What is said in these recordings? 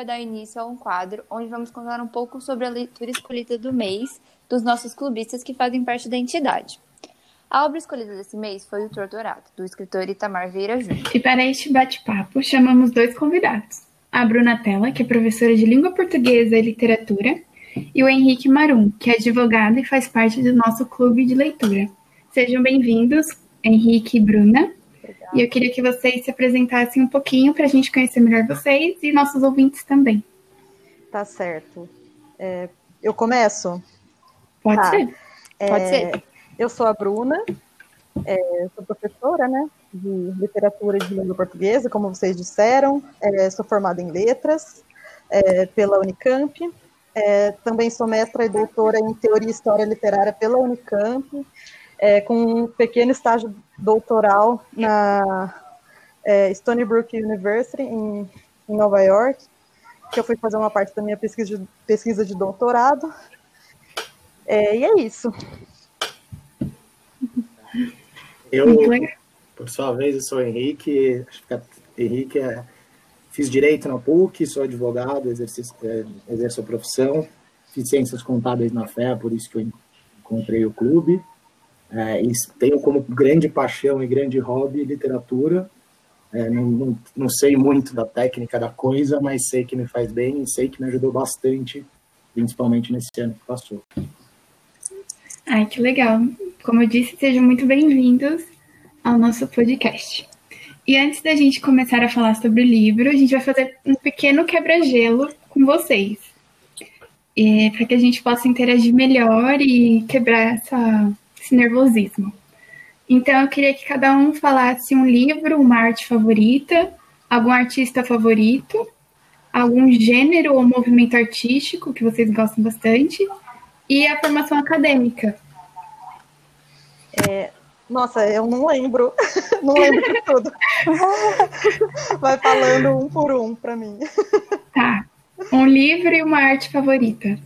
vai dar início a um quadro onde vamos contar um pouco sobre a leitura escolhida do mês dos nossos clubistas que fazem parte da entidade. A obra escolhida desse mês foi O Torturado, do escritor Itamar Vieira Júnior. E para este bate-papo, chamamos dois convidados. A Bruna Tella, que é professora de Língua Portuguesa e Literatura, e o Henrique Marum, que é advogado e faz parte do nosso clube de leitura. Sejam bem-vindos, Henrique e Bruna. E eu queria que vocês se apresentassem um pouquinho para a gente conhecer melhor vocês e nossos ouvintes também. Tá certo. É, eu começo? Pode tá. ser. É, Pode ser. Eu sou a Bruna, é, sou professora né, de literatura e de língua portuguesa, como vocês disseram. É, sou formada em letras é, pela Unicamp. É, também sou mestra e doutora em teoria e história literária pela Unicamp é, com um pequeno estágio doutoral na é, Stony Brook University, em, em, Nova York, que eu fui fazer uma parte da minha pesquisa de, pesquisa de doutorado. É, e é isso. Eu, por sua vez, eu sou o Henrique, acho que Henrique é, fiz direito na PUC, sou advogado, exerço, é, exerço a profissão, fiz ciências contábeis na FEA, por isso que eu encontrei o clube. É, e tenho como grande paixão e grande hobby literatura. É, não, não, não, sei muito da técnica da coisa, mas sei que me faz bem e sei que me ajudou bastante, principalmente nesse ano que passou. Ai, que legal. Como eu disse, sejam muito bem-vindos ao nosso podcast. E antes da gente começar a falar sobre o livro, a gente vai fazer um pequeno quebra-gelo com vocês. Para que a gente possa interagir melhor e quebrar essa esse nervosismo. Então, eu queria que cada um falasse um livro, uma arte favorita, algum artista favorito, algum gênero ou movimento artístico que vocês gostam bastante, e a formação acadêmica. É, nossa, eu não lembro. não lembro de tudo. Vai falando um por um para mim. Tá. Um livro e uma arte favorita.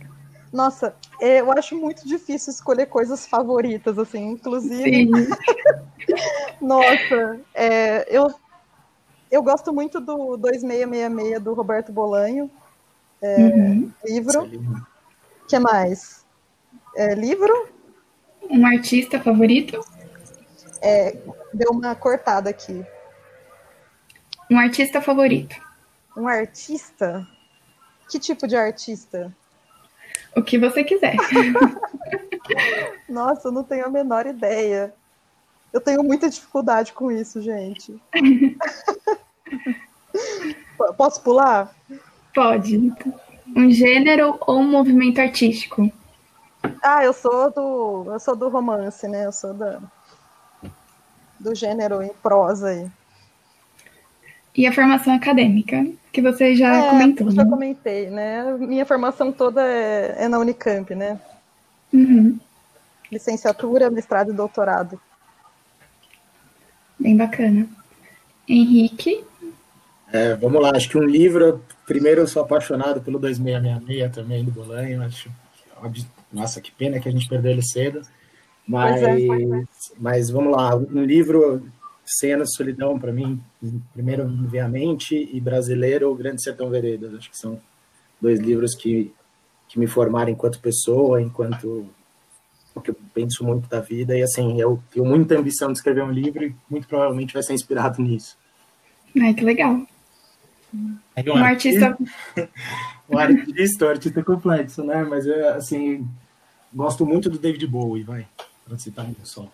Nossa, eu acho muito difícil escolher coisas favoritas, assim, inclusive. Nossa, é, eu, eu gosto muito do 2666 do Roberto Bolanho. É, uhum. Livro. O que mais? É, livro. Um artista favorito? É, deu uma cortada aqui. Um artista favorito. Um artista? Que tipo de artista? O que você quiser. Nossa, eu não tenho a menor ideia. Eu tenho muita dificuldade com isso, gente. Posso pular? Pode. Um gênero ou um movimento artístico? Ah, eu sou do, eu sou do romance, né? Eu sou da, do gênero em prosa aí. E a formação acadêmica, que você já é, comentou. Já né? comentei, né? Minha formação toda é, é na Unicamp, né? Uhum. Licenciatura, mestrado e doutorado. Bem bacana. Henrique? É, vamos lá, acho que um livro. Primeiro, eu sou apaixonado pelo 2666 também, do Bolanho. Acho, nossa, que pena que a gente perdeu ele cedo. Mas, é, mas vamos lá, um livro Cenas de Solidão, para mim, primeiro me vem à mente, e Brasileiro, O Grande Sertão Veredas. Acho que são dois livros que, que me formaram enquanto pessoa, enquanto que eu penso muito da vida. E assim, eu tenho muita ambição de escrever um livro e muito provavelmente vai ser inspirado nisso. Ai, que legal. Aí, um, um artista... artista... um artista, um artista complexo, né? Mas, assim, gosto muito do David Bowie, vai, para citar um só.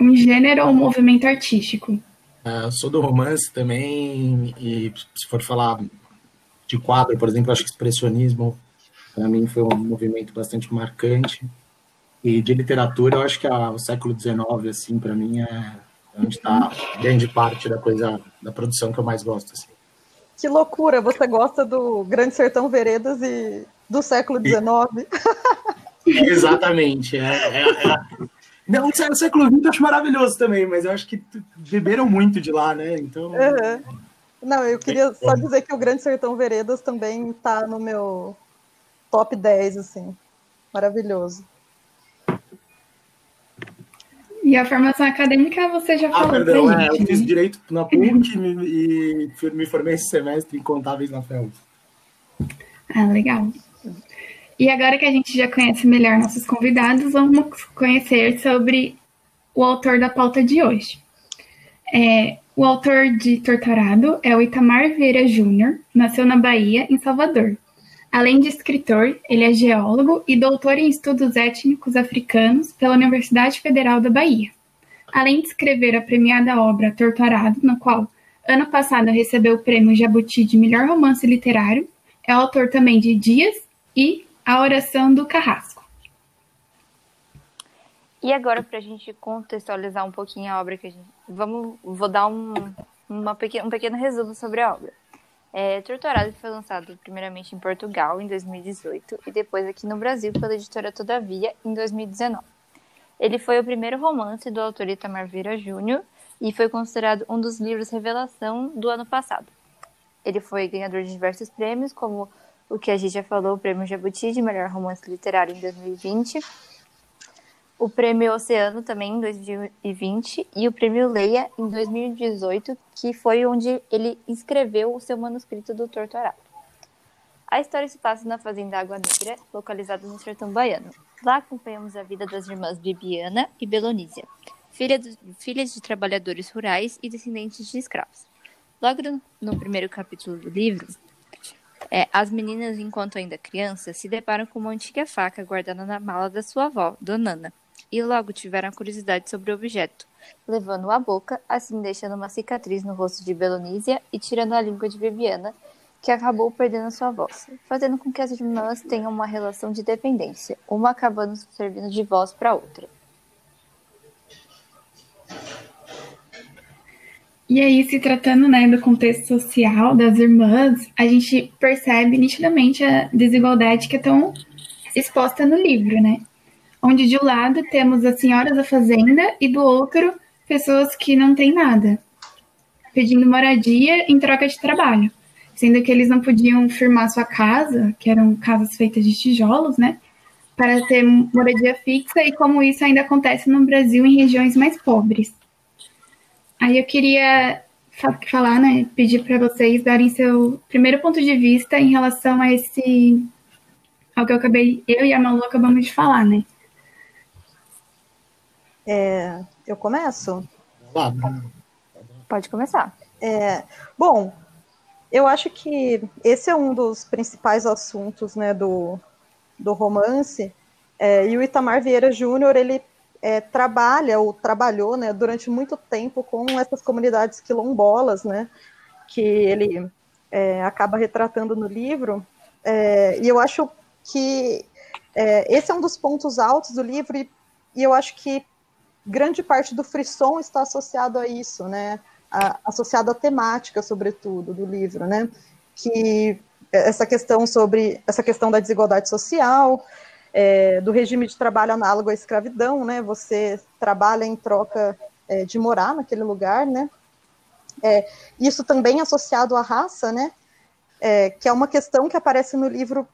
Um gênero ou um movimento artístico? Uh, sou do romance também, e se for falar de quadro, por exemplo, acho que expressionismo para mim foi um movimento bastante marcante. E de literatura, eu acho que a, o século XIX, assim, para mim é onde está grande parte da coisa, da produção que eu mais gosto. Assim. Que loucura! Você gosta do Grande Sertão Veredas e do século XIX? Exatamente. É, é, é, não, o século XX eu acho maravilhoso também, mas eu acho que beberam muito de lá, né? Então. Uhum. Não, eu queria só dizer que o Grande Sertão Veredas também tá no meu top 10, assim. Maravilhoso. E a formação acadêmica você já ah, falou. Ah, perdão, é, eu fiz né? direito na PUC e me formei esse semestre em contábeis na FEUS. Ah, legal. E agora que a gente já conhece melhor nossos convidados, vamos conhecer sobre o autor da pauta de hoje. É, o autor de Torturado é o Itamar Vieira Júnior, nasceu na Bahia, em Salvador. Além de escritor, ele é geólogo e doutor em estudos étnicos africanos pela Universidade Federal da Bahia. Além de escrever a premiada obra Torturado, na qual ano passado recebeu o prêmio Jabuti de melhor romance literário, é autor também de Dias e A Oração do Carrasco. E agora, para a gente contextualizar um pouquinho a obra que a gente. Vamos, vou dar um, uma pequeno, um pequeno resumo sobre a obra. É, Torturado foi lançado primeiramente em Portugal em 2018 e depois aqui no Brasil pela editora Todavia em 2019. Ele foi o primeiro romance do autor Itamar Vieira Júnior e foi considerado um dos livros revelação do ano passado. Ele foi ganhador de diversos prêmios, como o que a gente já falou, o Prêmio Jabuti de Melhor Romance Literário em 2020, o Prêmio Oceano também em 2020 e o Prêmio Leia em 2018, que foi onde ele escreveu o seu manuscrito do Torturado. A história se passa na fazenda Água Negra, localizada no sertão baiano. Lá acompanhamos a vida das irmãs Bibiana e Belonísia, filha do, filhas de trabalhadores rurais e descendentes de escravos. Logo no primeiro capítulo do livro, é, as meninas, enquanto ainda crianças, se deparam com uma antiga faca guardada na mala da sua avó, Donana, e logo tiveram curiosidade sobre o objeto, levando-o à boca, assim deixando uma cicatriz no rosto de Belonísia e tirando a língua de Bibiana, que acabou perdendo sua voz, fazendo com que as irmãs tenham uma relação de dependência, uma acabando servindo de voz para outra. E aí, se tratando né, do contexto social das irmãs, a gente percebe nitidamente a desigualdade que é tão exposta no livro, né? Onde de um lado temos as senhoras da fazenda e do outro pessoas que não têm nada, pedindo moradia em troca de trabalho, sendo que eles não podiam firmar sua casa, que eram casas feitas de tijolos, né? Para ter moradia fixa e como isso ainda acontece no Brasil em regiões mais pobres. Aí eu queria falar, né, pedir para vocês darem seu primeiro ponto de vista em relação a esse ao que eu acabei, eu e a Malu acabamos de falar, né? É, eu começo? Pode começar. É, bom, eu acho que esse é um dos principais assuntos, né, do, do romance. É, e o Itamar Vieira Júnior, ele é, trabalha ou trabalhou né, durante muito tempo com essas comunidades quilombolas, né, que ele é, acaba retratando no livro. É, e eu acho que é, esse é um dos pontos altos do livro, e, e, eu acho que grande parte do frisson está associado a isso, né, a, associado à temática, sobretudo, do livro, né, que essa questão sobre essa questão da desigualdade social, é, do regime de trabalho análogo à escravidão, né? Você trabalha em troca é, de morar naquele lugar, né? É, isso também associado à raça, né? É, que é uma questão que aparece no livro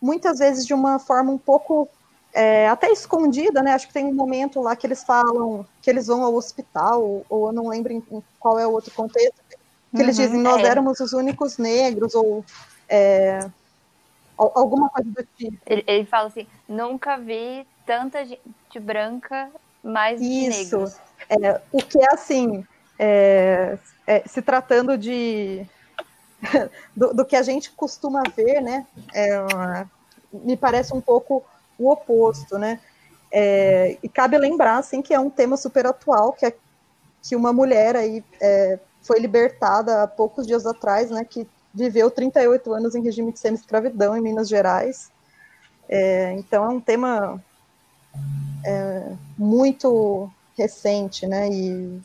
muitas vezes de uma forma um pouco é, até escondida, né? Acho que tem um momento lá que eles falam que eles vão ao hospital, ou eu não lembro em, em qual é o outro contexto, que uhum, eles dizem nós é. éramos os únicos negros, ou é, alguma coisa do tipo. Ele, ele fala assim: nunca vi tanta gente branca mais Isso. negros. É, o que é assim, é, é, se tratando de do, do, que a gente costuma ver, né? É, me parece um pouco o oposto, né? É, e cabe lembrar, assim, que é um tema super atual, que é que uma mulher aí foi libertada há poucos dias atrás, né? Que viveu 38 anos em regime de semi-escravidão em Minas Gerais. É, então é um tema é, muito recente né, e,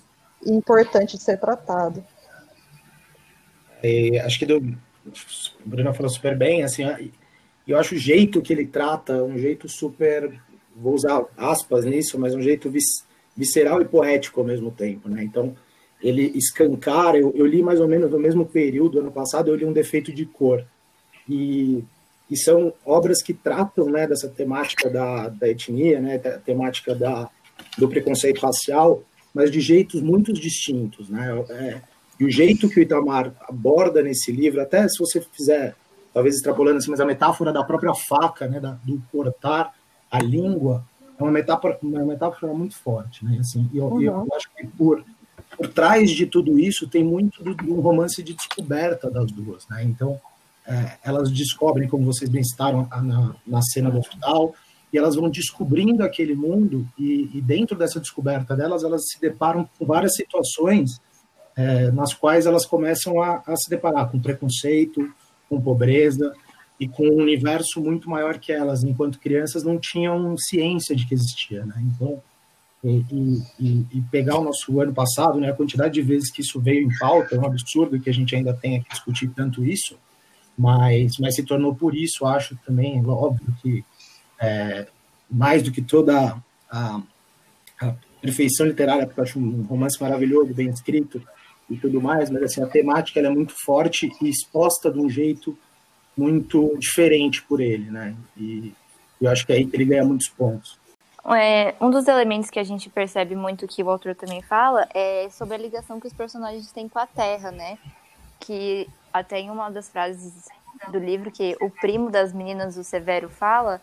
e, importante de ser tratado. É, acho que do, o Bruno falou super bem, assim, eu acho o jeito que ele trata, um jeito super, vou usar aspas nisso, mas um jeito vis, visceral e poético ao mesmo tempo, né? Então, ele escancara, eu, eu, li mais ou menos no mesmo período, ano passado, eu li um defeito de cor. E, e são obras que tratam né, dessa temática da, da etnia, né, da temática da, do preconceito racial, mas de jeitos muito distintos, né? É, e o jeito que o Itamar aborda nesse livro, até se você fizer, talvez extrapolando assim, mas a metáfora da própria faca, né, da, do cortar a língua, é uma metáfora, uma metáfora muito forte, né? Assim, e eu, uhum. eu acho que por, por trás de tudo isso tem muito um romance de descoberta das duas, né? Então, é, elas descobrem, como vocês bem citaram na, na cena do hospital, e elas vão descobrindo aquele mundo e, e, dentro dessa descoberta delas elas se deparam com várias situações é, nas quais elas começam a, a, se deparar com preconceito, com pobreza e com um universo muito maior que elas, enquanto crianças não tinham ciência de que existia, né? Então, e, e, e, pegar o nosso ano passado, né, a quantidade de vezes que isso veio em pauta, é um absurdo que a gente ainda tenha que discutir tanto isso, mas, mas se tornou por isso, acho também, óbvio que é, mais do que toda a, a, perfeição literária, porque eu acho um romance maravilhoso, bem escrito e tudo mais, mas assim, a temática é muito forte e exposta de um jeito muito diferente por ele, né? E eu acho que é aí que ele ganha muitos pontos. É, um dos elementos que a gente percebe muito que o autor também fala é sobre a ligação que os personagens têm com a Terra, né? Que até em uma das frases do livro que o primo das meninas, o Severo, fala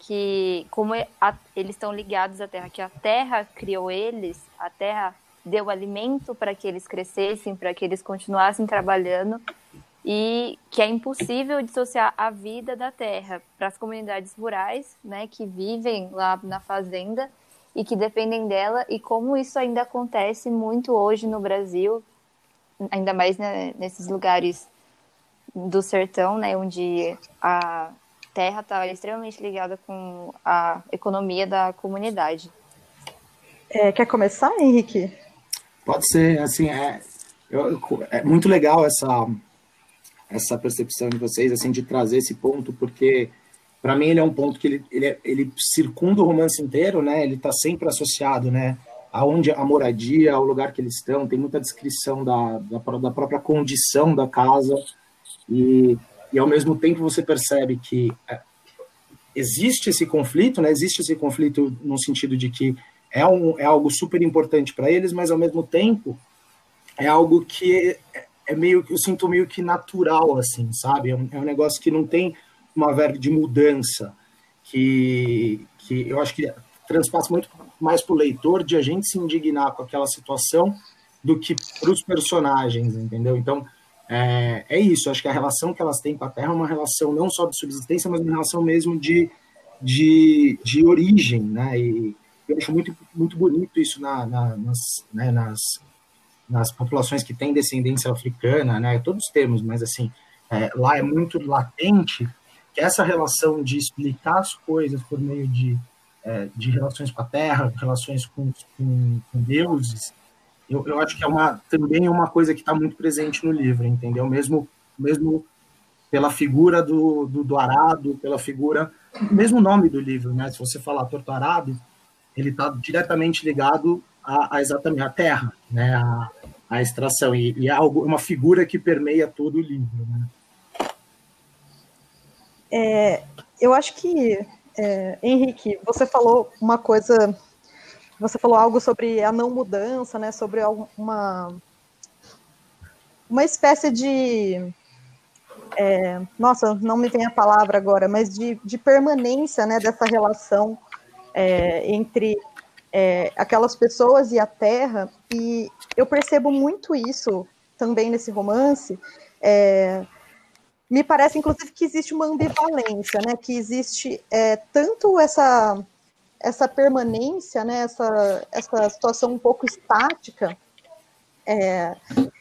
que como a, eles estão ligados à terra, que a terra criou eles, a terra deu alimento para que eles crescessem, para que eles continuassem trabalhando e que é impossível dissociar a vida da terra para as comunidades rurais, né, que vivem lá na fazenda e que dependem dela e como isso ainda acontece muito hoje no Brasil, ainda mais né, nesses lugares do sertão, né, onde a terra está extremamente ligada com a economia da comunidade. É, quer começar, Henrique? Pode ser, assim, é, eu, é muito legal essa, essa percepção de vocês, assim, de trazer esse ponto, porque para mim ele é um ponto que ele, ele, é, ele circunda o romance inteiro, né, ele está sempre associado, né, aonde a moradia, ao lugar que eles estão, tem muita descrição da, da, da própria condição da casa, e e ao mesmo tempo você percebe que é, existe esse conflito, né? Existe esse conflito no sentido de que é, um, é algo super importante para eles, mas ao mesmo tempo é algo que é, meio que eu sinto meio que natural, assim, sabe? É um, é um negócio que não tem uma verba de mudança, que, que eu acho que transpassa muito mais para o leitor de a gente se indignar com aquela situação do que para os personagens, entendeu? Então, é, é isso, acho que a relação que elas têm com a Terra é uma relação não só de subsistência, mas uma relação mesmo de, de, de origem, né? E eu acho muito, muito bonito isso na, na, nas, né, nas, nas populações que têm descendência africana, né? Todos temos, mas assim, é, lá é muito latente que essa relação de explicar as coisas por meio de, é, de relações com a Terra, relações com, com, com deuses, eu, eu acho que é uma também uma coisa que está muito presente no livro, entendeu? Mesmo, mesmo pela figura do, do, do arado, pela figura, mesmo nome do livro, né? Se você falar torto arado, ele está diretamente ligado a, a, exatamente a terra, né? A, a extração e, e é uma figura que permeia todo o livro, né? É, eu acho que é, Henrique, você falou uma coisa você falou algo sobre a não mudança, né? Sobre uma uma espécie de é, nossa, não me vem a palavra agora, mas de, de permanência, né? Dessa relação é, entre é, aquelas pessoas e a Terra. E eu percebo muito isso também nesse romance. É, me parece, inclusive, que existe uma ambivalência, né? Que existe é, tanto essa essa permanência, né, essa, essa situação um pouco estática, é,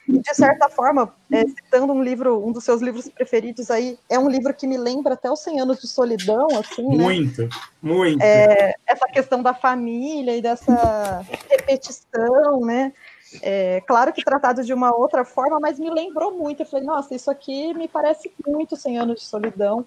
de certa forma, é, citando um livro, um dos seus livros preferidos aí, é um livro que me lembra até os 100 anos de solidão, assim, Muito, né? muito. É, essa questão da família e dessa repetição, né? É, claro que tratado de uma outra forma, mas me lembrou muito. Eu falei, nossa, isso aqui me parece muito 100 anos de solidão.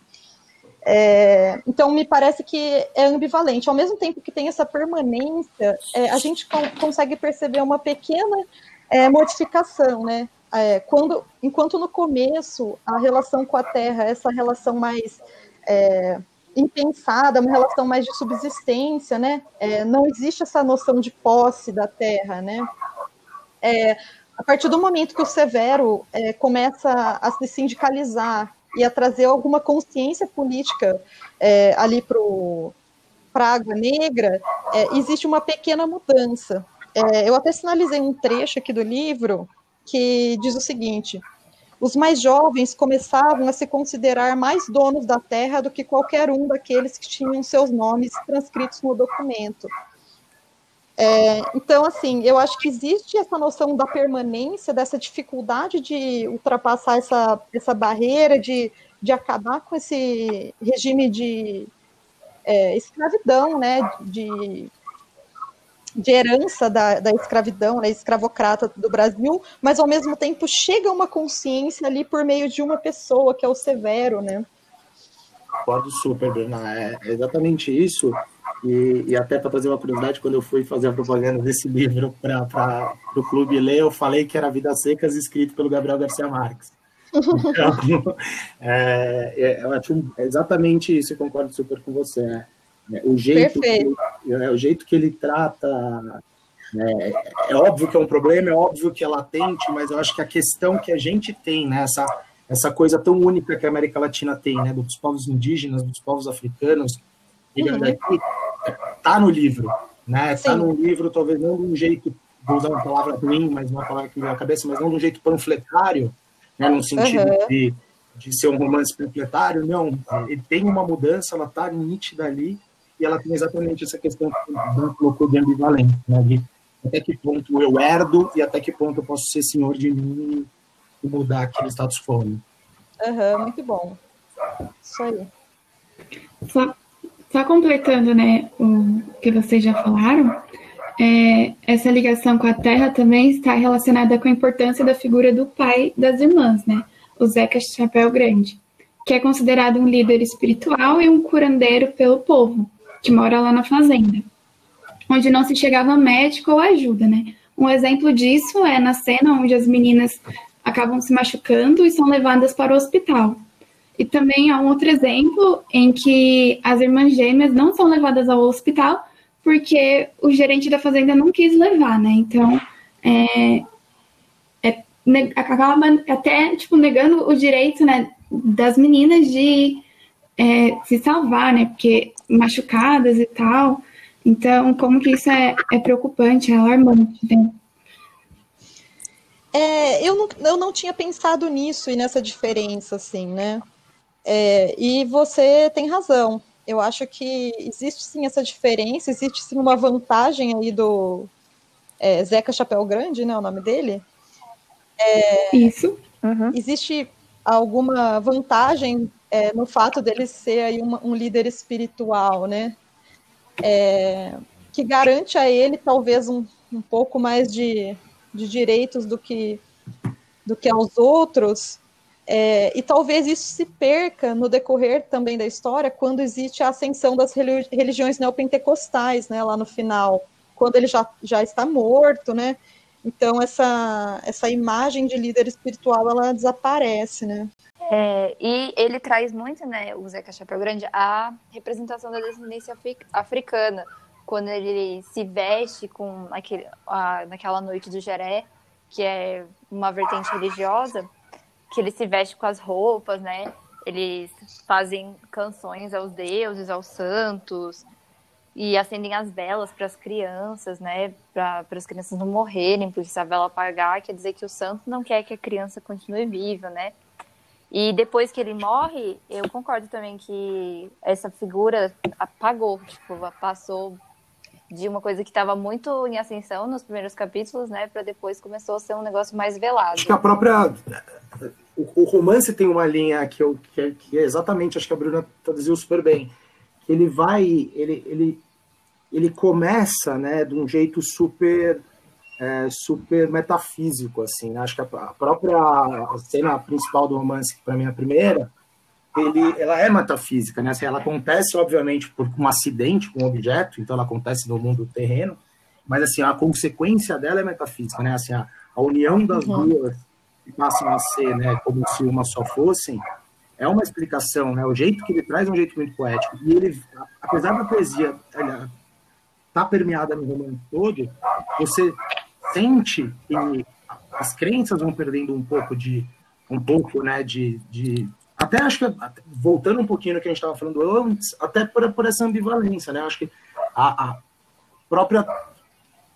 É, então, me parece que é ambivalente. Ao mesmo tempo que tem essa permanência, é, a gente consegue perceber uma pequena é, modificação, né? É, quando, enquanto no começo a relação com a Terra, essa relação mais é, impensada, uma relação mais de subsistência, né? É, não existe essa noção de posse da terra, né? É, a partir do momento que o Severo é, começa a se sindicalizar e a trazer alguma consciência política é, ali para a Água Negra, existe uma pequena mudança. É, eu até sinalizei um trecho aqui do livro que diz o seguinte: os mais jovens começavam a se considerar mais donos da terra do que qualquer um daqueles que tinham seus nomes transcritos no documento. É, então, assim, eu acho que existe essa noção da permanência, dessa dificuldade de ultrapassar essa, essa barreira, de, de acabar com esse regime de é, escravidão, né, de, de herança da, da escravidão, né, escravocrata do Brasil, mas ao mesmo tempo chega uma consciência ali por meio de uma pessoa, que é o Severo, né? Concordo super, Bruna. É exatamente isso. E, e até para trazer uma curiosidade, quando eu fui fazer a propaganda desse livro para o clube ler, eu falei que era Vidas Secas, escrito pelo Gabriel Garcia Marques. Então, é, é, exatamente isso, eu concordo super com você. Né? O jeito, que, é, o jeito que ele trata. É, é, óbvio que é um problema, é óbvio que é latente, mas eu acho que a questão que a gente tem, né, essa, essa coisa tão única que a América Latina tem, né, dos povos indígenas, dos povos africanos, uhum. daqui, tá no livro, né? Tá Sim. Tá no livro, talvez não de um jeito, vou usar uma palavra ruim, mas uma palavra que me veio à cabeça, mas não de um jeito panfletário, né? No sentido uhum. de, de ser um romance panfletário, não. Ele tem uma mudança, ela tá nítida ali, e ela tem exatamente essa questão que o colocou de ambivalente, né? De até que ponto eu herdo e até que ponto eu posso ser senhor de mim e mudar aquele status quo. Né? Uhum, muito bom. Isso aí. Só, só completando né, o que vocês já falaram, é, essa ligação com a terra também está relacionada com a importância da figura do pai das irmãs, né? O Zeca Chapéu Grande, que é considerado um líder espiritual e um curandeiro pelo povo que mora lá na fazenda, onde não se chegava médico ou ajuda, né? Um exemplo disso é na cena onde as meninas acabam se machucando e são levadas para o hospital. E também há um outro exemplo em que as irmãs gêmeas não são levadas ao hospital porque o gerente da fazenda não quis levar, né? Então, é, é, acaba até tipo, negando o direito né, das meninas de é, se salvar, né? Porque machucadas e tal. Então, como que isso é, é preocupante, é alarmante, né? É, eu, não, eu não tinha pensado nisso e nessa diferença, assim, né? É, e você tem razão. Eu acho que existe sim essa diferença, existe sim uma vantagem aí do é, Zeca Chapéu Grande, né? O nome dele. É, Isso. Uhum. Existe alguma vantagem é, no fato dele ser aí uma, um líder espiritual, né? É, que garante a ele talvez um, um pouco mais de, de direitos do que, do que aos outros, é, e talvez isso se perca no decorrer também da história, quando existe a ascensão das religiões neopentecostais, né, lá no final, quando ele já, já está morto, né? Então essa, essa imagem de líder espiritual ela desaparece, né? É, e ele traz muito, né, o Zeca Chapéu Grande, a representação da descendência africana, quando ele se veste com aquele, a, naquela noite do Jeré, que é uma vertente religiosa, que ele se veste com as roupas, né? Eles fazem canções aos deuses, aos santos, e acendem as velas para as crianças, né? Para as crianças não morrerem, porque se a vela apagar, quer dizer que o santo não quer que a criança continue viva, né? E depois que ele morre, eu concordo também que essa figura apagou, tipo, passou de uma coisa que estava muito em ascensão nos primeiros capítulos, né, para depois começou a ser um negócio mais velado. Acho que a própria o, romance tem uma linha que eu que é, que é exatamente, acho que a Bruna traduziu super bem, que ele vai, ele ele ele começa, né, de um jeito super é, super metafísico, assim. Né? Acho que a, própria cena principal do romance, que para mim é a primeira, ele, ela é metafísica, né? Assim, ela acontece, obviamente, por um acidente com um objeto, então ela acontece no mundo terreno, mas assim, a consequência dela é metafísica, né? Assim, a, a união das uhum. duas que passam a ser, né, como se uma só fossem, é uma explicação, né? O jeito que ele traz é um jeito muito poético. E ele, apesar da poesia estar tá permeada no romance todo, você sente que as crenças vão perdendo um pouco de um pouco, né, de, de até acho que voltando um pouquinho no que a gente estava falando antes, até por, por essa ambivalência, né? Acho que a, a própria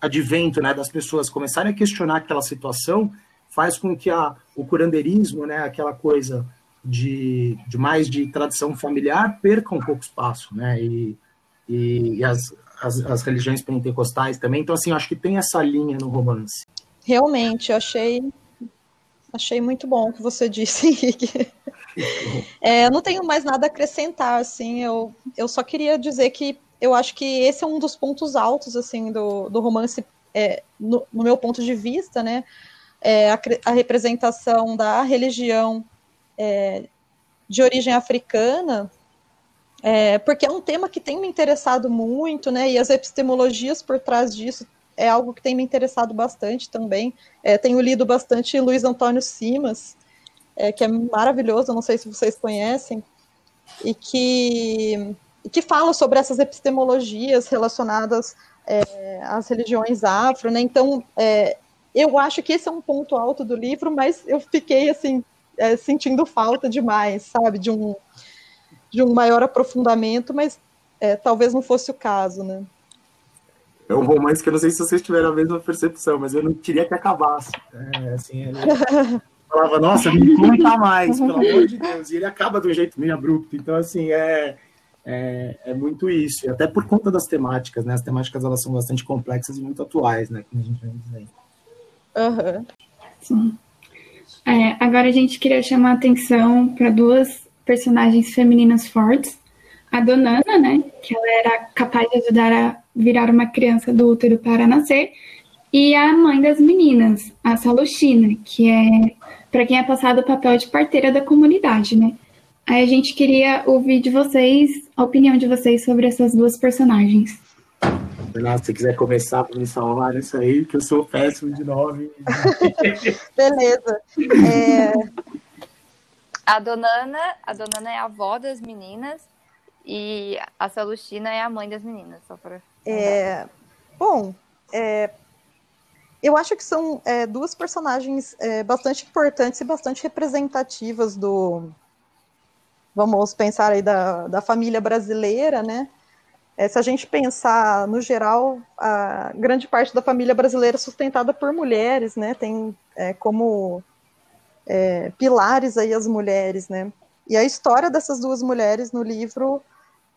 advento, né, das pessoas começarem a questionar aquela situação faz com que a, o curandeirismo, né, aquela coisa de, de mais de tradição familiar perca um pouco espaço, né? E, e, e as, as, as, religiões pentecostais também. Então, assim, acho que tem essa linha no romance. Realmente, eu achei, achei muito bom o que você disse, Henrique. É, eu não tenho mais nada a acrescentar, assim, eu, eu só queria dizer que eu acho que esse é um dos pontos altos, assim, do, do romance, é, no, no, meu ponto de vista, né, é a, a representação da religião é, de origem africana, é, porque é um tema que tem me interessado muito, né? E as epistemologias por trás disso é algo que tem me interessado bastante também. É, tenho lido bastante Luiz Antônio Simas, é, que é maravilhoso, não sei se vocês conhecem, e que, que fala sobre essas epistemologias relacionadas é, às religiões afro, né? Então, é, eu acho que esse é um ponto alto do livro, mas eu fiquei assim é, sentindo falta demais, sabe, de um, de um maior aprofundamento, mas é, talvez não fosse o caso, né? É um romance que eu não sei se vocês tiveram a mesma percepção, mas eu não queria que acabasse. É, assim, ele falava, nossa, me conta mais, pelo amor de Deus. E ele acaba de um jeito meio abrupto. Então, assim, é, é, é, muito isso. E até por conta das temáticas, né? As temáticas elas são bastante complexas e muito atuais, né? Como a gente vem dizendo. Uhum. Sim. É, agora a gente queria chamar a atenção para duas personagens femininas fortes. A Donana, né, que ela era capaz de ajudar a virar uma criança do útero para nascer, e a mãe das meninas, a Saluchina, que é para quem é passado o papel de parteira da comunidade, né? Aí a gente queria ouvir de vocês a opinião de vocês sobre essas duas personagens. Renato, se quiser começar para me salvar nisso aí, que eu sou péssimo de nome. Beleza. É... A Donana, a Donana é a avó das meninas e a Salustina é a mãe das meninas, só para. É... Bom, é... eu acho que são é, duas personagens é, bastante importantes e bastante representativas do. Vamos pensar aí da, da família brasileira, né? É, se a gente pensar, no geral, a grande parte da família brasileira é sustentada por mulheres, né? Tem é, como é, pilares aí as mulheres, né? E a história dessas duas mulheres no livro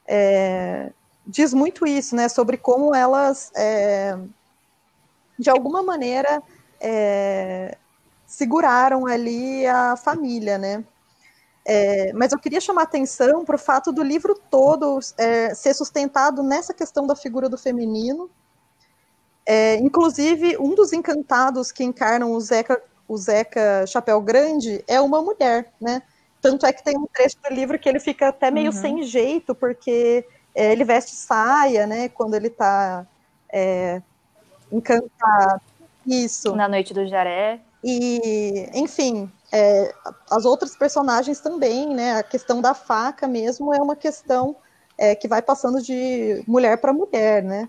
é, diz muito isso, né? Sobre como elas, é, de alguma maneira, é, seguraram ali a família, né? É, mas eu queria chamar atenção para o fato do livro todo é, ser sustentado nessa questão da figura do feminino. É, inclusive, um dos encantados que encarnam o Zeca, o Zeca Chapéu Grande é uma mulher, né? Tanto é que tem um trecho do livro que ele fica até meio uhum. sem jeito, porque é, ele veste saia, né? Quando ele está é, encantado. Isso. Na noite do Jaré. E, enfim, é, as outras personagens também, né? A questão da faca mesmo é uma questão é, que vai passando de mulher para mulher, né?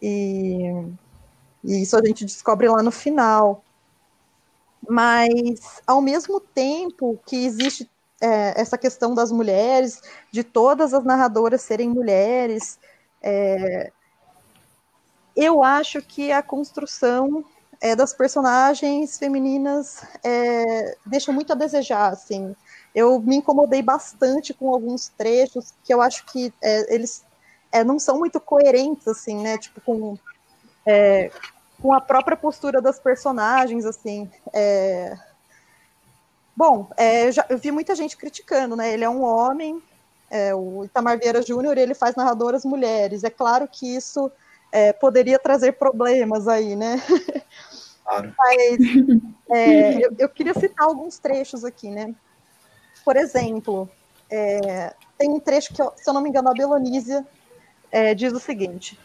E, e, isso a gente descobre lá no final. Mas, ao mesmo tempo que existe é, essa questão das mulheres, de todas as narradoras serem mulheres, é, eu acho que a construção é, das personagens femininas é, deixa muito a desejar, assim. Eu me incomodei bastante com alguns trechos que eu acho que é, eles é, não são muito coerentes, assim, né? Tipo, com, é, com a própria postura das personagens, assim. É. Bom, é, eu, já, eu vi muita gente criticando, né? Ele é um homem, é, o Itamar Vieira Júnior, ele faz narradoras mulheres. É claro que isso é, poderia trazer problemas aí, né? Claro. Mas é, eu, eu, queria citar alguns trechos aqui, né? Por exemplo, é, tem um trecho que, se eu não me engano, a Belonísia diz o seguinte: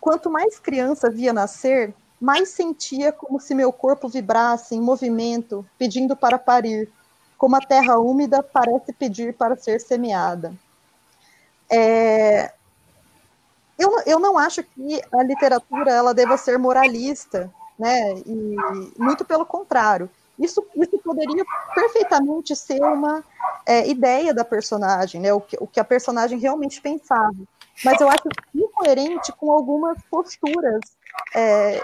Quanto mais criança via nascer, mais sentia como se meu corpo vibrasse em movimento, pedindo para parir. como a terra úmida parece pedir para ser semeada. É, eu, eu não acho que a literatura ela deva ser moralista, né? E muito pelo contrário. Isso, isso poderia perfeitamente ser uma é, ideia da personagem, né? O que, o que a personagem realmente pensava. Mas eu acho incoerente com algumas posturas é,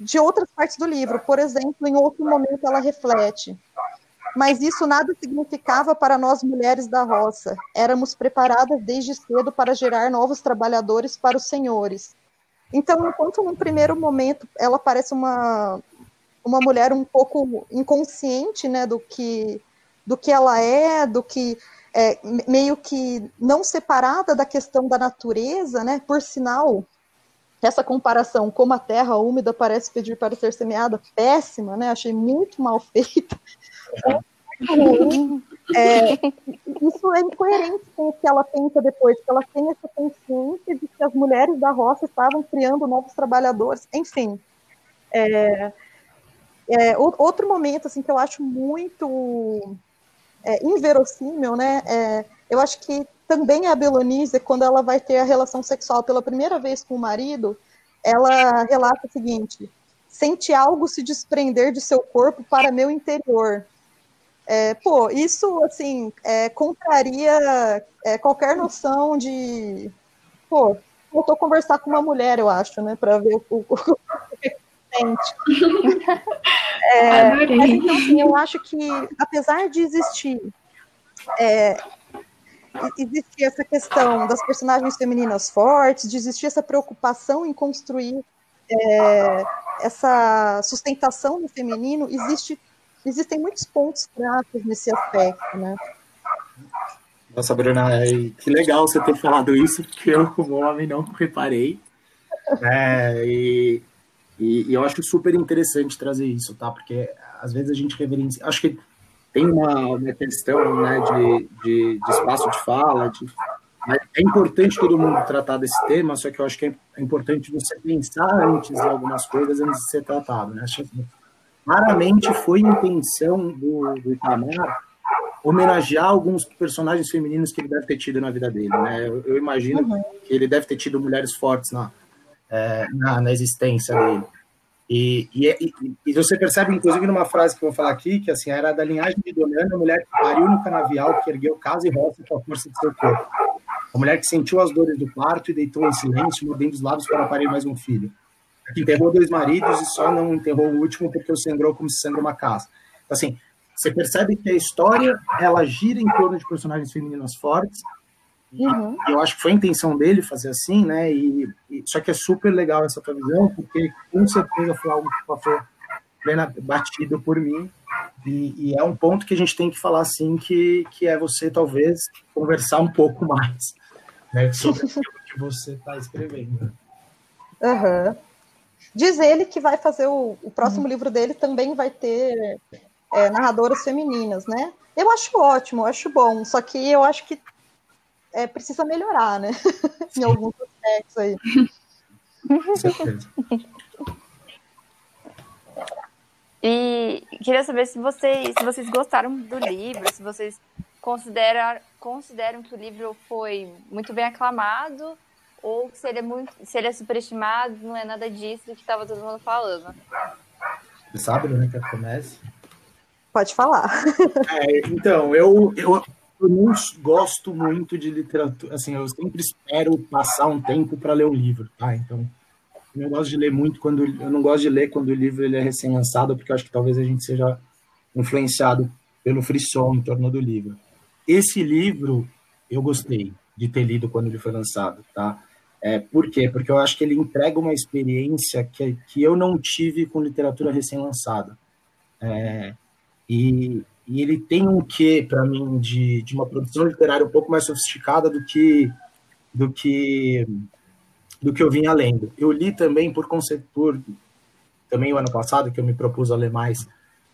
de outras partes do livro. Por exemplo, em outro momento ela reflete. Mas isso nada significava para nós mulheres da roça. Éramos preparadas desde cedo para gerar novos trabalhadores para os senhores. Então, enquanto no primeiro momento ela parece uma, uma mulher um pouco inconsciente né, do, que, do que ela é, do que é, meio que não separada da questão da natureza, né? Por sinal, essa comparação como a terra úmida parece pedir para ser semeada, péssima, né? Achei muito mal feita. É, isso é incoerente com o que ela pensa depois, que ela tem essa consciência de que as mulheres da roça estavam criando novos trabalhadores, enfim. É, é, outro momento assim que eu acho muito é, inverossímil, né? É, eu acho que também a Belonise, quando ela vai ter a relação sexual pela primeira vez com o marido, ela relata o seguinte: sente algo se desprender de seu corpo para meu interior. É, pô, isso assim é, contraria é, qualquer noção de. Pô, voltou conversar com uma mulher, eu acho, né, para ver o, o, o sente. É, mas, então, assim, eu acho que, apesar de existir é, existir essa questão das personagens femininas fortes, de existir essa preocupação em construir é, essa sustentação no feminino, existe, existem muitos pontos fracos nesse aspecto, né? Nossa, Bruna, que legal você ter falado isso, porque eu, como homem, não reparei. É, e, e, e, eu acho super interessante trazer isso, tá? Porque às vezes a gente reverencia. Acho que tem uma, uma questão né, de, de, de espaço de fala, de, é importante todo mundo tratar desse tema, só que eu acho que é importante você pensar antes em algumas coisas antes de ser tratado. Né? Claramente foi intenção do, do Itamar homenagear alguns personagens femininos que ele deve ter tido na vida dele. Né? Eu, eu imagino uhum. que ele deve ter tido mulheres fortes na, é, na, na existência dele. E, e, e, e, você percebe, inclusive, numa frase que eu vou falar aqui, que assim, era da linhagem de Donana, a mulher que pariu no canavial, que ergueu casa e roça com a força de seu corpo. A mulher que sentiu as dores do parto e deitou em silêncio, mordendo os lábios para parir mais um filho. Que enterrou dois maridos e só não enterrou o último porque o sangrou como se sangra uma casa. Então, assim, você percebe que a história, ela gira em torno de personagens femininas fortes, Uhum. Eu acho que foi a intenção dele fazer assim, né? E, e, só que é super legal essa tua visão, porque com certeza foi algo que passou plena, batido por mim. E, e, é um ponto que a gente tem que falar assim, que, que é você talvez conversar um pouco mais né, sobre o que você está escrevendo. Uhum. Diz ele que vai fazer o, o próximo uhum. livro dele também vai ter é, narradoras femininas, né? Eu acho ótimo, eu acho bom, só que eu acho que é, precisa melhorar, né? em alguns aspectos aí. Com certeza. E queria saber se vocês, se vocês gostaram do livro, se vocês consideram, consideram que o livro foi muito bem aclamado ou que seria muito, seria superestimado, não é nada disso do que estava todo mundo falando. Você sabe, né, que comece? Pode falar. É, então, eu, eu, eu não gosto muito de literatura, assim, eu sempre espero passar um tempo para ler um livro, tá? Então, eu não gosto de ler muito quando eu não gosto de ler quando o livro ele é recém-lançado, porque acho que talvez a gente seja influenciado pelo frisson em torno do livro. Esse livro eu gostei de ter lido quando ele foi lançado, tá? É, por quê? Porque eu acho que ele entrega uma experiência que, que eu não tive com literatura recém-lançada. É, e, e ele tem um quê, para mim, de, de uma produção literária um pouco mais sofisticada do que do que do que eu vinha lendo. Eu li também por por também o ano passado que eu me propus a ler mais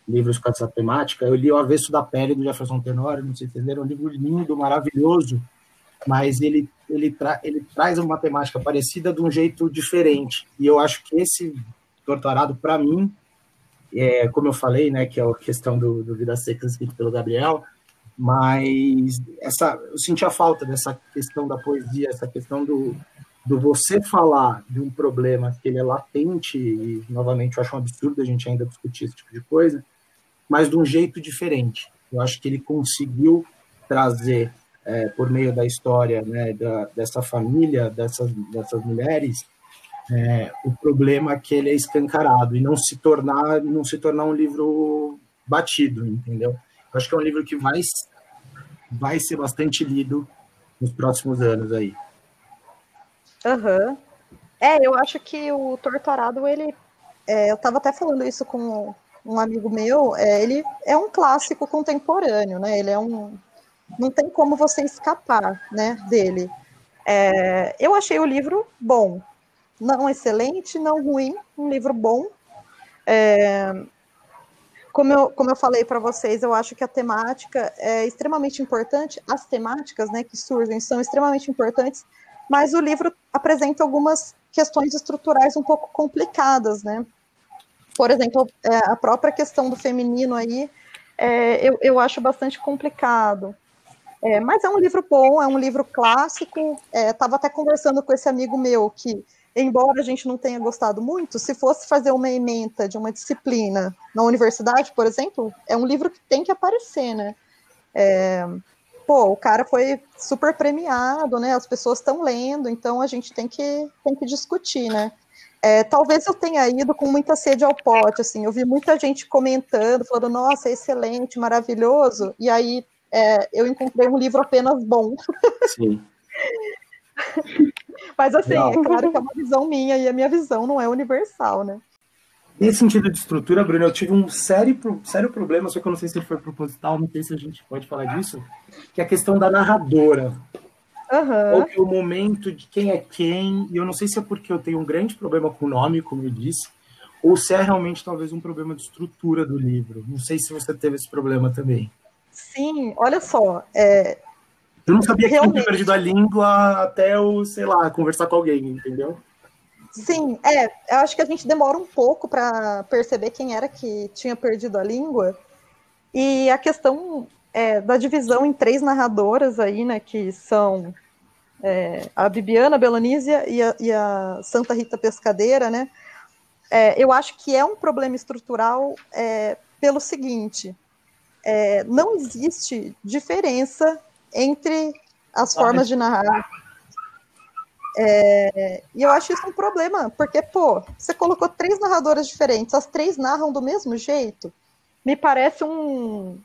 livros com essa temática. Eu li o Avesso da Pele do Jefferson Tenório, não sei se é um livro lindo, maravilhoso, mas ele ele, tra ele traz uma temática parecida de um jeito diferente. E eu acho que esse Torturado para mim é, como eu falei, né, que é a questão do, do Vida Seca escrito pelo Gabriel, mas essa, eu senti a falta dessa questão da poesia, essa questão do, do você falar de um problema que ele é latente, e novamente eu acho um absurdo a gente ainda discutir esse tipo de coisa, mas de um jeito diferente. Eu acho que ele conseguiu trazer, é, por meio da história né, da, dessa família, dessas, dessas mulheres, é, o problema é que ele é escancarado e não se tornar não se tornar um livro batido, entendeu? Eu acho que é um livro que vai vai ser bastante lido nos próximos anos aí. Aham. Uhum. É, eu acho que o Torturado, ele. É, eu estava até falando isso com um amigo meu, é, ele é um clássico contemporâneo, né? Ele é um. Não tem como você escapar né, dele. É, eu achei o livro bom. Não excelente, não ruim, um livro bom. É, como eu, como eu falei para vocês, eu acho que a temática é extremamente importante, as temáticas né, que surgem são extremamente importantes, mas o livro apresenta algumas questões estruturais um pouco complicadas, né? Por exemplo, é, a própria questão do feminino aí, é, eu, eu acho bastante complicado. É, mas é um livro bom, é um livro clássico. Estava é, até conversando com esse amigo meu que embora a gente não tenha gostado muito, se fosse fazer uma ementa de uma disciplina na universidade, por exemplo, é um livro que tem que aparecer, né? É, pô, o cara foi super premiado, né? As pessoas estão lendo, então a gente tem que, tem que discutir, né? É, talvez eu tenha ido com muita sede ao pote, assim, eu vi muita gente comentando, falando, nossa, é excelente, maravilhoso, e aí é, eu encontrei um livro apenas bom. Sim. Mas assim, é claro que é uma visão minha e a minha visão não é universal, né? Nesse sentido de estrutura, Bruno, eu tive um sério, sério problema, só que eu não sei se ele foi proposital, não sei se a gente pode falar disso, que é a questão da narradora. Uhum. Ou que o momento de quem é quem, e eu não sei se é porque eu tenho um grande problema com o nome, como eu disse, ou se é realmente talvez um problema de estrutura do livro. Não sei se você teve esse problema também. Sim, olha só, é, eu não sabia Realmente. que tinha perdido a língua até eu, sei lá, conversar com alguém, entendeu? Sim, é. Eu acho que a gente demora um pouco para perceber quem era que tinha perdido a língua. E a questão é, da divisão em três narradoras aí, né, que são é, a Bibiana a Belonísia e a, e a, Santa Rita Pescadeira, né? É, eu acho que é um problema estrutural é, pelo seguinte: é, não existe diferença entre as formas de narrar. É, e eu acho isso um problema, porque, pô, você colocou três narradoras diferentes, as três narram do mesmo jeito. Me parece um.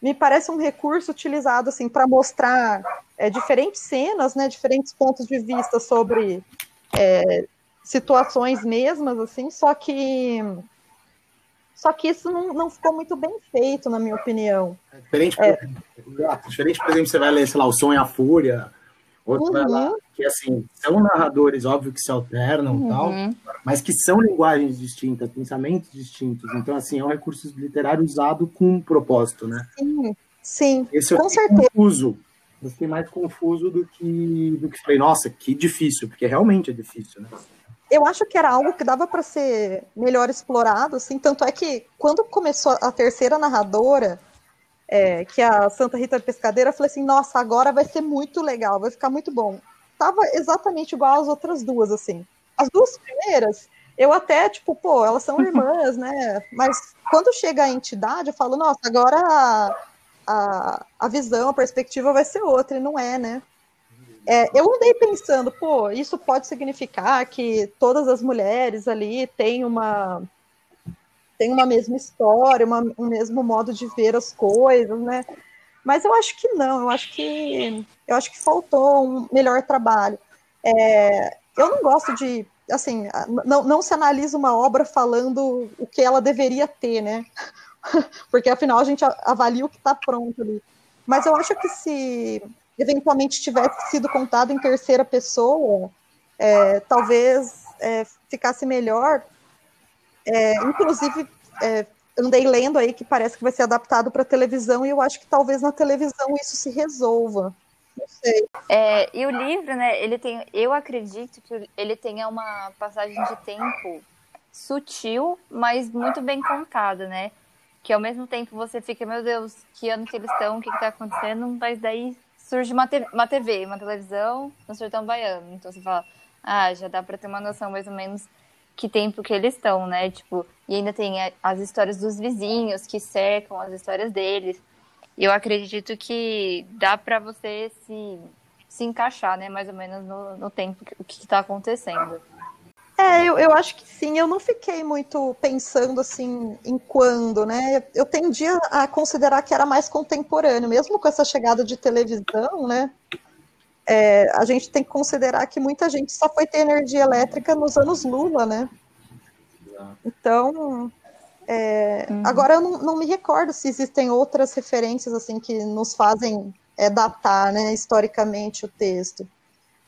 Me parece um recurso utilizado assim para mostrar é, diferentes cenas, né, diferentes pontos de vista sobre é, situações mesmas, assim, só que só que isso não, não ficou muito bem feito, na minha opinião. É diferente, é. diferente, por exemplo, você vai ler, sei lá, O Som e a Fúria, outro uhum. vai lá, que assim, são narradores, óbvio, que se alternam e uhum. tal, mas que são linguagens distintas, pensamentos distintos. Então, assim, é um recurso literário usado com um propósito, né? Sim, sim, Esse com certeza. Confuso. Eu fiquei mais confuso do que, do que falei, nossa, que difícil, porque realmente é difícil, né? Eu acho que era algo que dava para ser melhor explorado, assim, tanto é que quando começou a terceira narradora, é, que é a Santa Rita Pescadeira, eu falei assim, nossa, agora vai ser muito legal, vai ficar muito bom. Tava exatamente igual às outras duas, assim. As duas primeiras, eu até, tipo, pô, elas são irmãs, né? Mas quando chega a entidade, eu falo, nossa, agora a, a, a visão, a perspectiva vai ser outra, e não é, né? É, eu andei pensando, pô, isso pode significar que todas as mulheres ali têm uma têm uma mesma história, uma, um mesmo modo de ver as coisas, né? Mas eu acho que não, eu acho que eu acho que faltou um melhor trabalho. É, eu não gosto de assim, não, não se analisa uma obra falando o que ela deveria ter, né? Porque afinal a gente avalia o que está pronto ali. Mas eu acho que se eventualmente tivesse sido contado em terceira pessoa, é, talvez é, ficasse melhor. É, inclusive, é, andei lendo aí que parece que vai ser adaptado para televisão e eu acho que talvez na televisão isso se resolva. Não sei. É, e o livro, né? Ele tem, eu acredito que ele tenha uma passagem de tempo sutil, mas muito bem contada, né? Que ao mesmo tempo você fica, meu Deus, que ano que eles estão, o que, está acontecendo, mas daí surge uma, te uma TV, uma televisão no sertão baiano. Então você fala, ah, já dá para ter uma noção mais ou menos que tempo que eles estão, né? Tipo, e ainda tem as histórias dos vizinhos que cercam as histórias deles. E eu acredito que dá para você se, se encaixar, né? Mais ou menos no, no tempo, o que está acontecendo. É, eu, eu acho que sim. Eu não fiquei muito pensando assim em quando, né? Eu tendia a considerar que era mais contemporâneo, mesmo com essa chegada de televisão, né? É, a gente tem que considerar que muita gente só foi ter energia elétrica nos anos Lula, né? Então, é, uhum. agora eu não, não, me recordo se existem outras referências assim que nos fazem é, datar, né, historicamente o texto.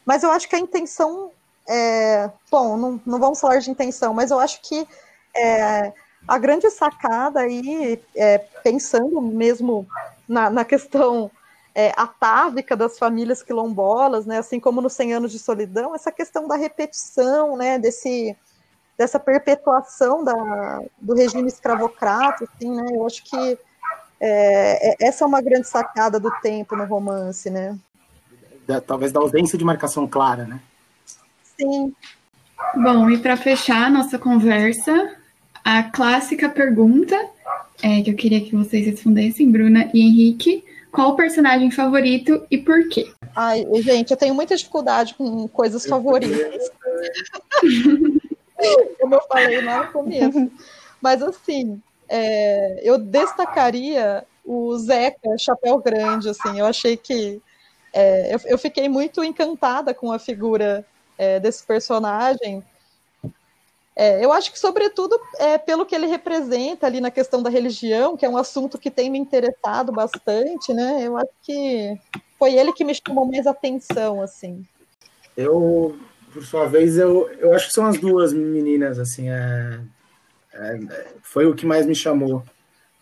Mas eu acho que a intenção é, bom, não, não vamos falar de intenção, mas eu acho que é, a grande sacada aí, é, pensando mesmo na, na questão é, atávica das famílias quilombolas, né, assim como nos 100 anos de solidão, essa questão da repetição, né, desse, dessa perpetuação da, do regime escravocrata, assim, né, eu acho que é, é essa é uma grande sacada do tempo no romance, né. Talvez da ausência de marcação clara, né? Sim. Bom, e para fechar a nossa conversa, a clássica pergunta é, que eu queria que vocês respondessem, Bruna e Henrique, qual o personagem favorito e por quê? Ai, gente, eu tenho muita dificuldade com coisas favoritas. Como eu falei lá no começo. Mas assim, é, eu destacaria o Zeca Chapéu Grande, assim, eu achei que é, eu, eu, fiquei muito encantada com a figura é, desse personagem. É, eu acho que, sobretudo, é, pelo que ele representa ali na questão da religião, que é um assunto que tem me interessado bastante, né? Eu acho que foi ele que me chamou mais atenção, assim. Eu, por sua vez, eu, eu acho que são as duas meninas, assim, é, é, foi o que mais me chamou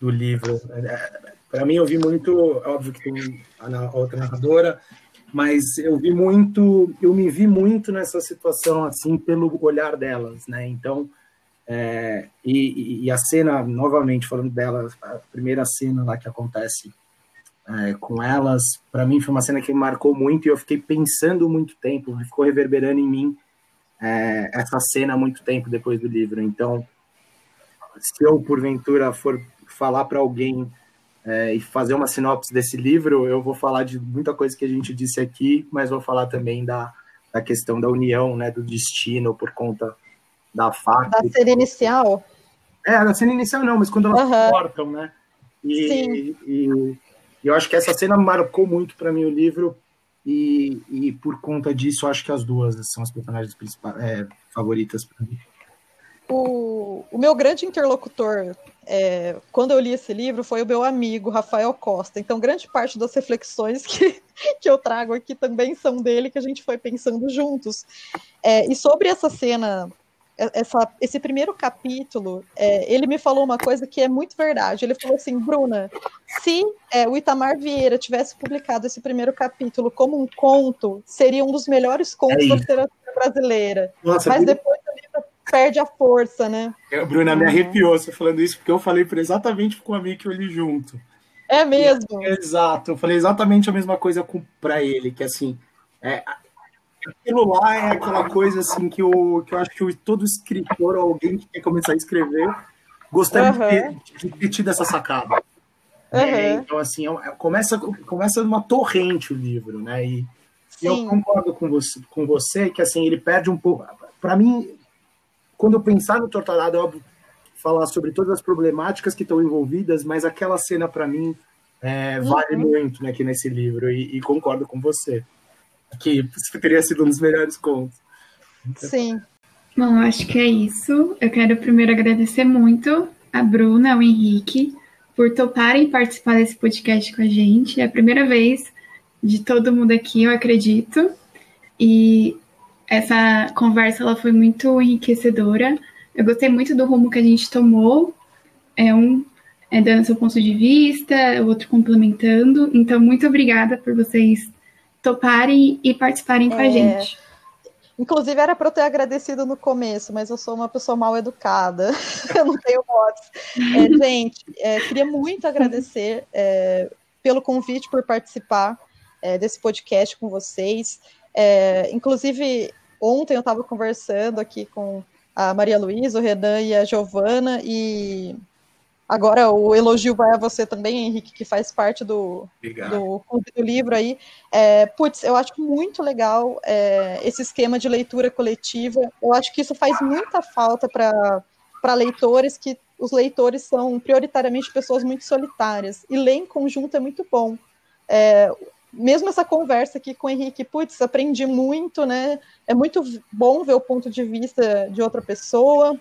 do livro. É, Para mim, eu vi muito, óbvio que tem a outra narradora, mas eu vi muito, eu me vi muito nessa situação assim pelo olhar delas, né? Então, é, e, e, a cena, novamente falando delas, a primeira cena lá que acontece é, com elas, para mim foi uma cena que me marcou muito e eu fiquei pensando muito tempo, ficou reverberando em mim é, essa cena muito tempo depois do livro. Então, se eu porventura for falar para alguém é, e fazer uma sinopse desse livro, eu vou falar de muita coisa que a gente disse aqui, mas vou falar também da, da questão da união, né, do destino por conta da faca. Da cena inicial? É, da cena inicial não, mas quando elas uhum. se cortam, né? E, Sim. E, e, eu acho que essa cena marcou muito para mim o livro e, e por conta disso acho que as duas são as personagens principais, é, favoritas para mim. O, o meu grande interlocutor é, quando eu li esse livro foi o meu amigo Rafael Costa. Então, grande parte das reflexões que, que eu trago aqui também são dele, que a gente foi pensando juntos. É, e sobre essa cena, é, essa, esse primeiro capítulo, é, ele me falou uma coisa que é muito verdade. Ele falou assim: Bruna, se é, o Itamar Vieira tivesse publicado esse primeiro capítulo como um conto, seria um dos melhores contos é da literatura brasileira. Nossa, Mas depois perde a força, né? A Bruna me uhum. arrepiou você falando isso, porque eu falei exatamente com o amigo que eu li junto. É mesmo? É, exato, eu falei exatamente a mesma coisa para ele, que assim, é, aquilo lá é aquela coisa assim que eu, que eu acho que todo escritor ou alguém que quer começar a escrever gostaria uhum. de, ter, de, ter, tido essa sacada. Uhum. É, então, assim, é, é, começa, começa numa torrente o livro, né? E, e eu concordo com você, com você que assim, ele perde um pouco. Para mim, quando eu pensar no Torturado, é óbvio, falar sobre todas as problemáticas que estão envolvidas, mas aquela cena, para mim, é, vale uhum. muito né, aqui nesse livro, e, e, concordo com você, que teria sido um dos melhores contos. Sim. Bom, acho que é isso. Eu quero primeiro agradecer muito a Bruna, ao Henrique, por toparem participar desse podcast com a gente. É a primeira vez de todo mundo aqui, eu acredito. E essa conversa ela foi muito enriquecedora. Eu gostei muito do rumo que a gente tomou. É um é dando seu ponto de vista, o outro complementando. Então, muito obrigada por vocês toparem e participarem é... com a é. gente. Inclusive, era para eu ter agradecido no começo, mas eu sou uma pessoa mal educada. eu não tenho votos. É, gente, é, queria muito agradecer é, pelo convite, por participar é, desse podcast com vocês. É, inclusive, ontem eu estava conversando aqui com a Maria Luísa, o Renan e a Giovana, e Agora o elogio vai a você também, Henrique, que faz parte do, do do livro aí. É, putz, eu acho muito legal é, esse esquema de leitura coletiva. Eu acho que isso faz muita falta para leitores, que os leitores são prioritariamente pessoas muito solitárias. E ler em conjunto é muito bom. É, mesmo essa conversa aqui com o Henrique, putz, aprendi muito, né? É muito bom ver o ponto de vista de outra pessoa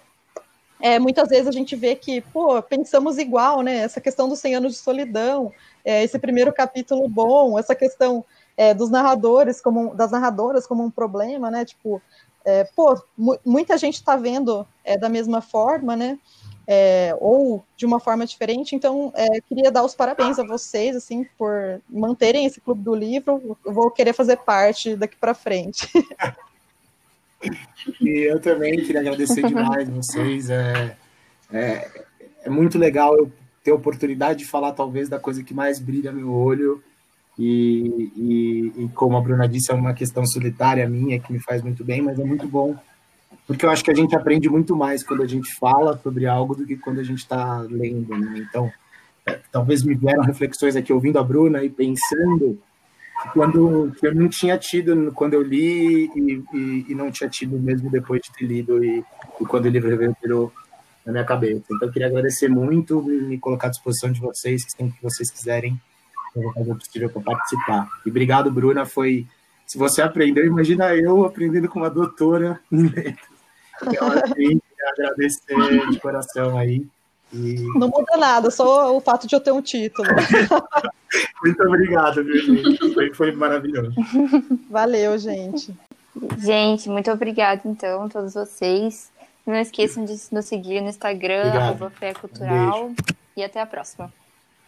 é, muitas vezes a gente vê que, pô, pensamos igual, né? Essa questão dos 100 anos de solidão, é, esse primeiro capítulo bom, essa questão é, dos narradores, como das narradoras como um problema, né? Tipo, é, pô, muita gente está vendo é, da mesma forma, né? É, ou de uma forma diferente. Então, queria dar os parabéns a vocês, assim, por manterem esse clube do livro. Eu vou querer fazer parte daqui para frente. E eu também queria agradecer demais vocês. É, é, é, muito legal eu ter a oportunidade de falar, talvez, da coisa que mais brilha meu olho. E, e, e, como a Bruna disse, é uma questão solitária minha que me faz muito bem, mas é muito bom. Porque eu acho que a gente aprende muito mais quando a gente fala sobre algo do que quando a gente está lendo, né? Então, é, talvez me vieram reflexões aqui ouvindo a Bruna e pensando quando eu não tinha tido quando eu li e, e, e, não tinha tido mesmo depois de ter lido e, e quando o livro virou na minha cabeça. Então eu queria agradecer muito e me colocar à disposição de vocês, que sempre que vocês quiserem, eu vou fazer o possível para participar. E obrigado, Bruna, foi se você aprendeu, imagina eu aprendendo com uma doutora em letras. Então, assim, agradecer de coração aí. E... Não muda nada, só o fato de eu ter um título. Muito obrigado, gente. Foi, foi maravilhoso. Valeu, gente. Gente, muito obrigado, então, a todos vocês. Não esqueçam de nos seguir no Instagram, Fé Cultural. Um e até a próxima.